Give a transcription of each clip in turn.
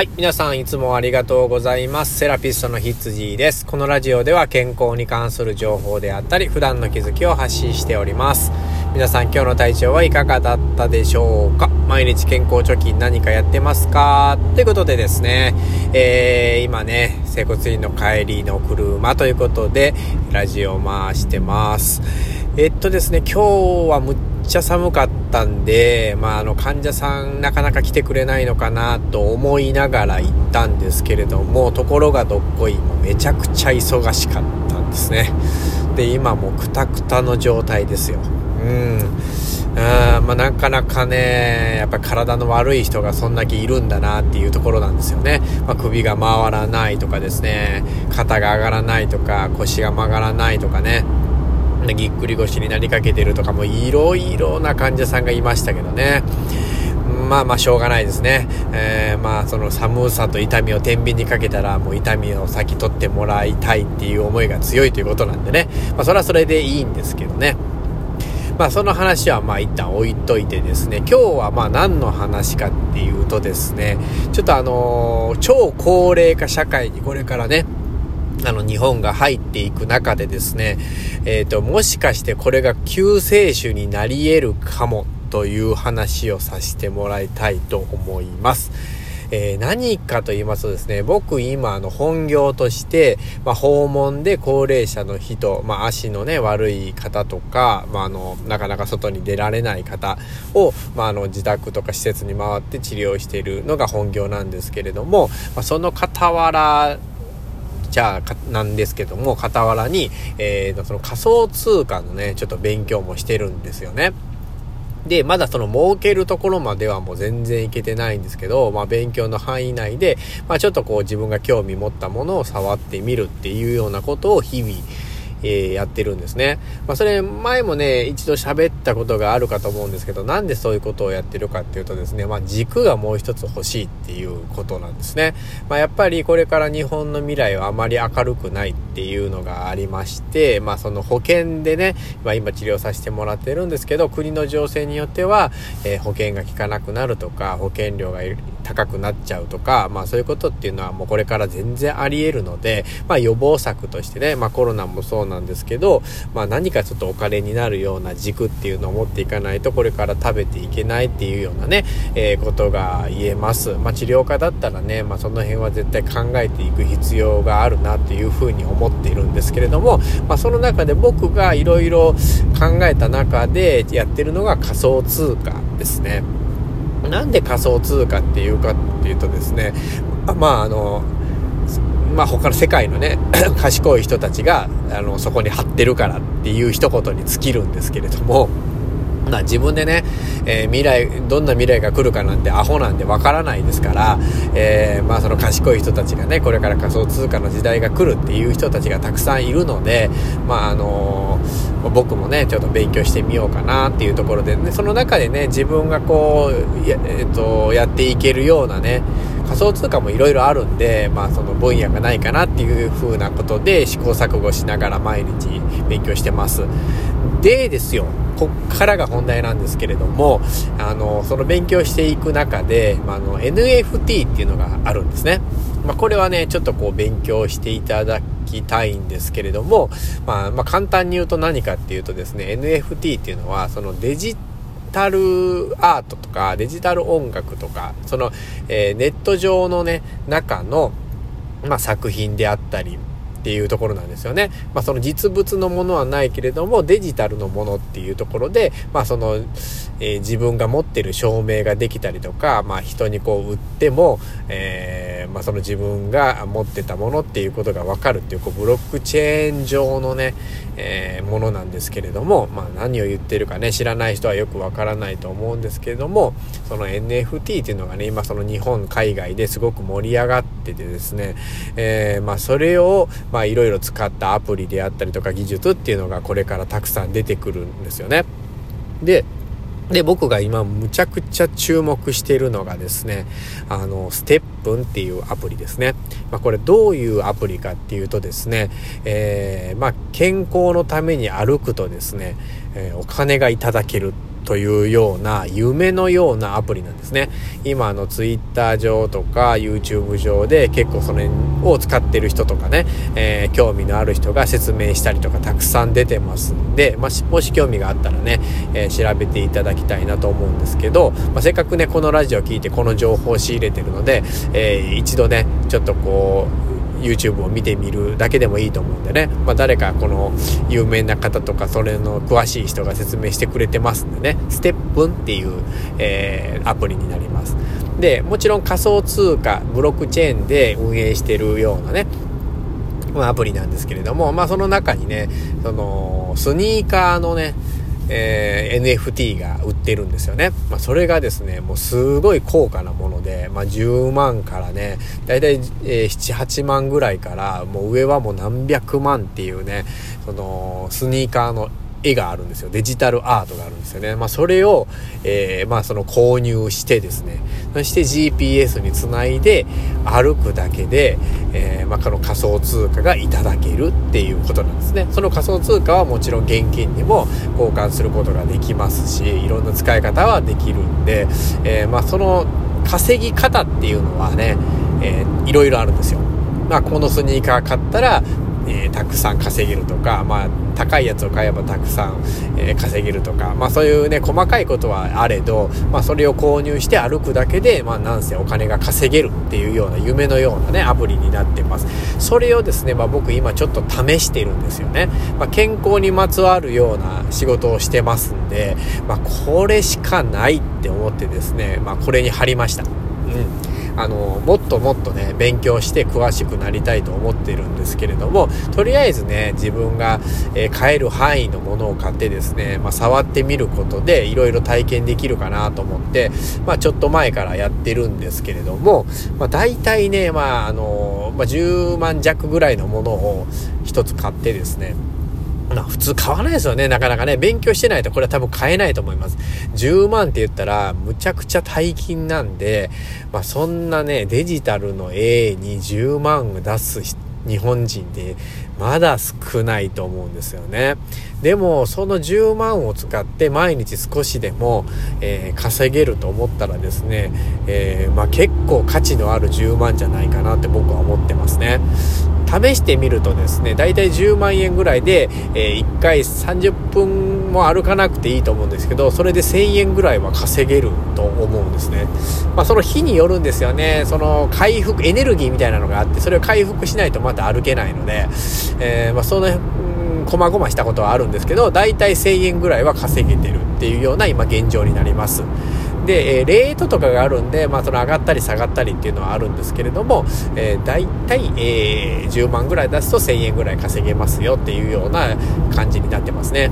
はい。皆さんいつもありがとうございます。セラピストのヒッツジーです。このラジオでは健康に関する情報であったり、普段の気づきを発信しております。皆さん今日の体調はいかがだったでしょうか？毎日健康貯金何かやってますか？ということでですね、えー、今ね、整骨院の帰りの車ということで、ラジオを回してます。えっとですね、今日はむっちゃ寒かったんで、まあ、あの、患者さんなかなか来てくれないのかなと思いながら行ったんですけれども、ところがどっこい、もめちゃくちゃ忙しかったんですね。で、今もくたくたの状態ですよ。うん。あまあ、なかなかね、やっぱ体の悪い人がそんだけいるんだなっていうところなんですよね。まあ、首が回らないとかですね、肩が上がらないとか、腰が曲がらないとかね。ぎっくり腰になりかけてるとかもいろいろな患者さんがいましたけどね。まあまあしょうがないですね。えー、まあその寒さと痛みを天秤にかけたらもう痛みを先取ってもらいたいっていう思いが強いということなんでね。まあそれはそれでいいんですけどね。まあその話はまあ一旦置いといてですね、今日はまあ何の話かっていうとですね、ちょっとあのー、超高齢化社会にこれからね、あの、日本が入っていく中でですね、えっ、ー、と、もしかしてこれが救世主になり得るかもという話をさせてもらいたいと思います。えー、何かと言いますとですね、僕今あの本業として、まあ、訪問で高齢者の人、まあ、足のね、悪い方とか、まあ、あの、なかなか外に出られない方を、まあ、あの、自宅とか施設に回って治療しているのが本業なんですけれども、まあ、その傍らじゃあなんですけども、傍らに、えー、その仮想通貨のね、ちょっと勉強もしてるんですよね。で、まだその儲けるところまではもう全然いけてないんですけど、まあ勉強の範囲内で、まあちょっとこう自分が興味持ったものを触ってみるっていうようなことを日々、えー、やってるんですね。まあ、それ前もね、一度喋ったことがあるかと思うんですけど、なんでそういうことをやってるかっていうとですね、まあ、軸がもう一つ欲しいっていうことなんですね。まあ、やっぱりこれから日本の未来はあまり明るくないっていうのがありまして、まあ、その保険でね、まあ、今治療させてもらってるんですけど、国の情勢によっては、えー、保険が効かなくなるとか、保険料が高くなっちゃうとか、まあそういうことっていうのはもうこれから全然あり得るので、まあ予防策としてね、まあコロナもそうなんですけど、まあ何かちょっとお金になるような軸っていうのを持っていかないとこれから食べていけないっていうようなね、えー、ことが言えます。まあ治療家だったらね、まあその辺は絶対考えていく必要があるなっていうふうに思っているんですけれども、まあその中で僕がいろいろ考えた中でやってるのが仮想通貨ですね。なんで仮想通貨っていうかっていうとですね、まああの、まあ他の世界のね、賢い人たちが、あの、そこに貼ってるからっていう一言に尽きるんですけれども、まあ自分でね、えー、未来、どんな未来が来るかなんてアホなんでわからないですから、えー、まあその賢い人たちがね、これから仮想通貨の時代が来るっていう人たちがたくさんいるので、まああのー、僕もね、ちょっと勉強してみようかなっていうところでね、その中でね、自分がこう、や,、えーと、やっていけるようなね、仮想通貨もいろいろあるんで、まあその分野がないかなっていう風なことで試行錯誤しながら毎日勉強してます。でですよ、こっからが本題なんですけれども、あの、その勉強していく中で、まあ、の、NFT っていうのがあるんですね。まあ、これはね、ちょっとこう勉強していただきたいんですけれども、まあ、まあ、簡単に言うと何かっていうとですね、NFT っていうのは、そのデジタルタルアートとか、デジタル音楽とか、その、えー、ネット上のね、中の、まあ、作品であったり、っていうところなんですよね。まあその実物のものはないけれどもデジタルのものっていうところで、まあその、えー、自分が持ってる証明ができたりとか、まあ人にこう売っても、えー、まあその自分が持ってたものっていうことがわかるっていうこうブロックチェーン上のね、えー、ものなんですけれども、まあ何を言ってるかね知らない人はよくわからないと思うんですけれども、その NFT っていうのがね今その日本海外ですごく盛り上がっててですね、えー、まあそれをいろいろ使ったアプリであったりとか技術っていうのがこれからたくさん出てくるんですよね。で、で、僕が今むちゃくちゃ注目しているのがですね、あの、ステップンっていうアプリですね。まあこれどういうアプリかっていうとですね、えー、まあ健康のために歩くとですね、えー、お金がいただけるっというような夢のようなアプリなんですね。今の Twitter 上とか YouTube 上で結構それを使ってる人とかね、えー、興味のある人が説明したりとかたくさん出てますんで、まあ、もし興味があったらね、えー、調べていただきたいなと思うんですけど、まあ、せっかくね、このラジオ聞いてこの情報を仕入れてるので、えー、一度ね、ちょっとこう、YouTube を見てみるだけでもいいと思うんでね、まあ、誰かこの有名な方とかそれの詳しい人が説明してくれてますんでね。ステップンっていう、えー、アプリになります。でもちろん仮想通貨ブロックチェーンで運営してるようなねアプリなんですけれども、まあその中にね、そのスニーカーのね、えー、NFT が売ってるんですよね。まあ、それがですね、もうすごい高価なもので、まあ、10万からね、だいたい、えー、7、8万ぐらいから、もう上はもう何百万っていうね、その、スニーカーの絵があるんですよ。デジタルアートがあるんですよね。まあ、それを、えー、まあ、その購入してですね、そして GPS につないで歩くだけで、えー、まあ、この仮想通貨がいただけるっていうことなんですね。その仮想通貨はもちろん現金にも交換することができますし、いろんな使い方はできるんで、えー、まあ、その稼ぎ方っていうのはね、えー、いろいろあるんですよ。まあ、このスニーカー買ったらえー、たくさん稼げるとか、まあ、高いやつを買えばたくさん、えー、稼げるとか、まあ、そういうね、細かいことはあれど、まあ、それを購入して歩くだけで、まあ、なんせお金が稼げるっていうような夢のようなね、アプリになってます。それをですね、まあ、僕今ちょっと試してるんですよね。まあ、健康にまつわるような仕事をしてますんで、まあ、これしかないって思ってですね、まあ、これに貼りました。うん。あのもっともっとね勉強して詳しくなりたいと思ってるんですけれどもとりあえずね自分が、えー、買える範囲のものを買ってですね、まあ、触ってみることでいろいろ体験できるかなと思って、まあ、ちょっと前からやってるんですけれども、まあ、大体ね、まああのまあ、10万弱ぐらいのものを1つ買ってですねまあ普通買わないですよね、なかなかね。勉強してないとこれは多分買えないと思います。10万って言ったらむちゃくちゃ大金なんで、まあそんなね、デジタルの A に10万出す日本人でまだ少ないと思うんですよね。でもその10万を使って毎日少しでも、えー、稼げると思ったらですね、えー、まあ、結構価値のある10万じゃないかなって僕は思ってますね。試してみるとですね、だいたい10万円ぐらいで、えー、1回30分も歩かなくていいと思うんですけど、それで1000円ぐらいは稼げると思うんですね。まあ、その日によるんですよね。その回復、エネルギーみたいなのがあって、それを回復しないとまた歩けないので、えー、まあ、その、こまごましたことはあるんですけど、だいたい1000円ぐらいは稼げてるっていうような今現状になります。で、えー、レートとかがあるんで、まあ、その上がったり下がったりっていうのはあるんですけれども、えー、大体、えー、10万ぐらい出すと1000円ぐらい稼げますよっていうような感じになってますね。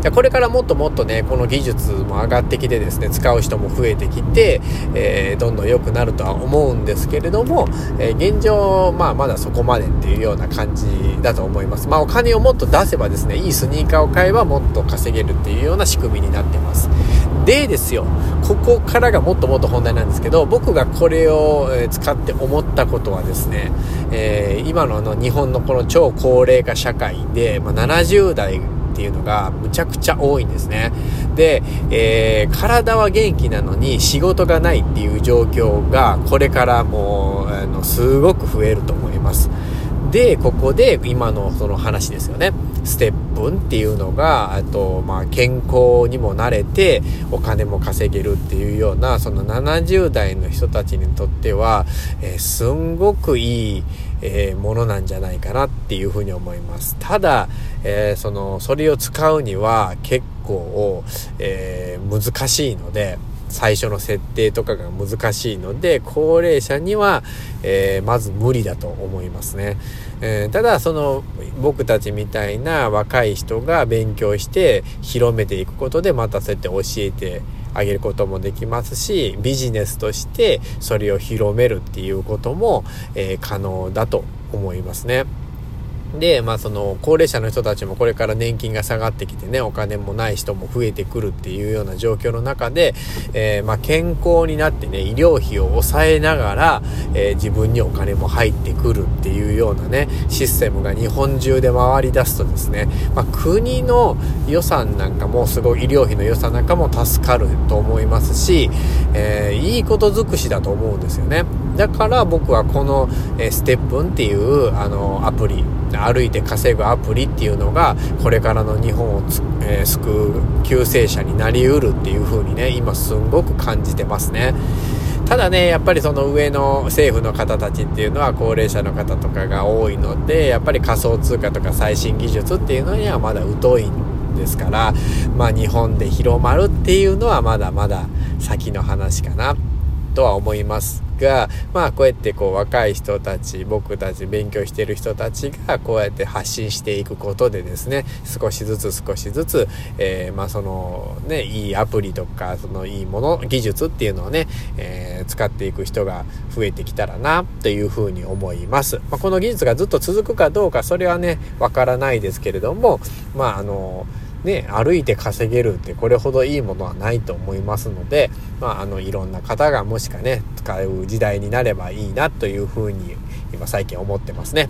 じゃこれからもっともっとね、この技術も上がってきてですね、使う人も増えてきて、えー、どんどん良くなるとは思うんですけれども、えー、現状、まあまだそこまでっていうような感じだと思います。まあお金をもっと出せばですね、いいスニーカーを買えばもっと稼げるっていうような仕組みになってます。でですよ、ここからがもっともっと本題なんですけど、僕がこれを使って思ったことはですね、えー、今のあの日本のこの超高齢化社会で、まあ、70代っていうのがむちゃくちゃ多いんですね。で、えー、体は元気なのに仕事がないっていう状況がこれからもうあのすごく増えると思います。で、ここで今のその話ですよね。ステップンっていうのが、あと、まあ、健康にもなれて、お金も稼げるっていうような、その70代の人たちにとっては、えー、すんごくいい、えー、ものなんじゃないかなっていうふうに思います。ただ、えー、その、それを使うには結構、え難しいので、最初の設定とかが難しいので、高齢者には、えー、まず無理だと思いますね。えー、ただ、その、僕たちみたいな若い人が勉強して広めていくことで、またそうやって教えてあげることもできますし、ビジネスとしてそれを広めるっていうことも、えー、可能だと思いますね。で、まあその高齢者の人たちもこれから年金が下がってきてね、お金もない人も増えてくるっていうような状況の中で、えー、まあ健康になってね、医療費を抑えながら、えー、自分にお金も入ってくるっていうようなね、システムが日本中で回り出すとですね、まあ国の予算なんかもすごい医療費の予算なんかも助かると思いますし、えー、いいこと尽くしだと思うんですよね。だから僕はこの、えステップンっていうあのアプリ、歩いて稼ぐアプリっていうのがこれからの日本をえー、救う救世者になりうるっていう風にね今すんごく感じてますね。ただねやっぱりその上の政府の方たちっていうのは高齢者の方とかが多いのでやっぱり仮想通貨とか最新技術っていうのにはまだ疎いんですからまあ日本で広まるっていうのはまだまだ先の話かなとは思います。が、まあこうやってこう若い人たち、僕たち勉強してる人たちがこうやって発信していくことでですね、少しずつ少しずつ、えー、まあそのね、いいアプリとか、そのいいもの、技術っていうのをね、えー、使っていく人が増えてきたらな、というふうに思います。まあ、この技術がずっと続くかどうか、それはね、わからないですけれども、まああの、ね、歩いて稼げるってこれほどいいものはないと思いますので、まあ、あの、いろんな方がもしかね、使う時代になればいいなというふうに今最近思ってますね。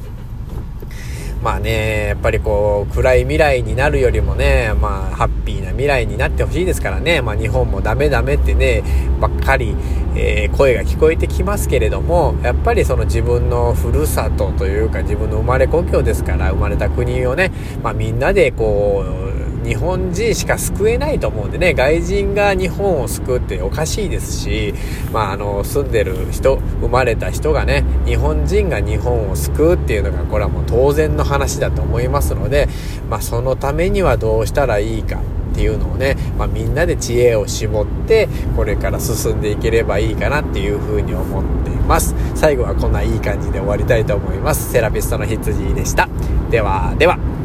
まあね、やっぱりこう、暗い未来になるよりもね、まあ、ハッピーな未来になってほしいですからね、まあ、日本もダメダメってね、ばっかり、えー、声が聞こえてきますけれども、やっぱりその自分のふるさとというか、自分の生まれ故郷ですから、生まれた国をね、まあ、みんなでこう、日本人しか救えないと思うんでね、外人が日本を救うっておかしいですし、まあ、あの、住んでる人、生まれた人がね、日本人が日本を救うっていうのが、これはもう当然の話だと思いますので、まあ、そのためにはどうしたらいいか。っていうのをね、まあ、みんなで知恵を絞ってこれから進んでいければいいかなっていうふうに思っています。最後はこんないい感じで終わりたいと思います。セラピストの羊でした。ではでは。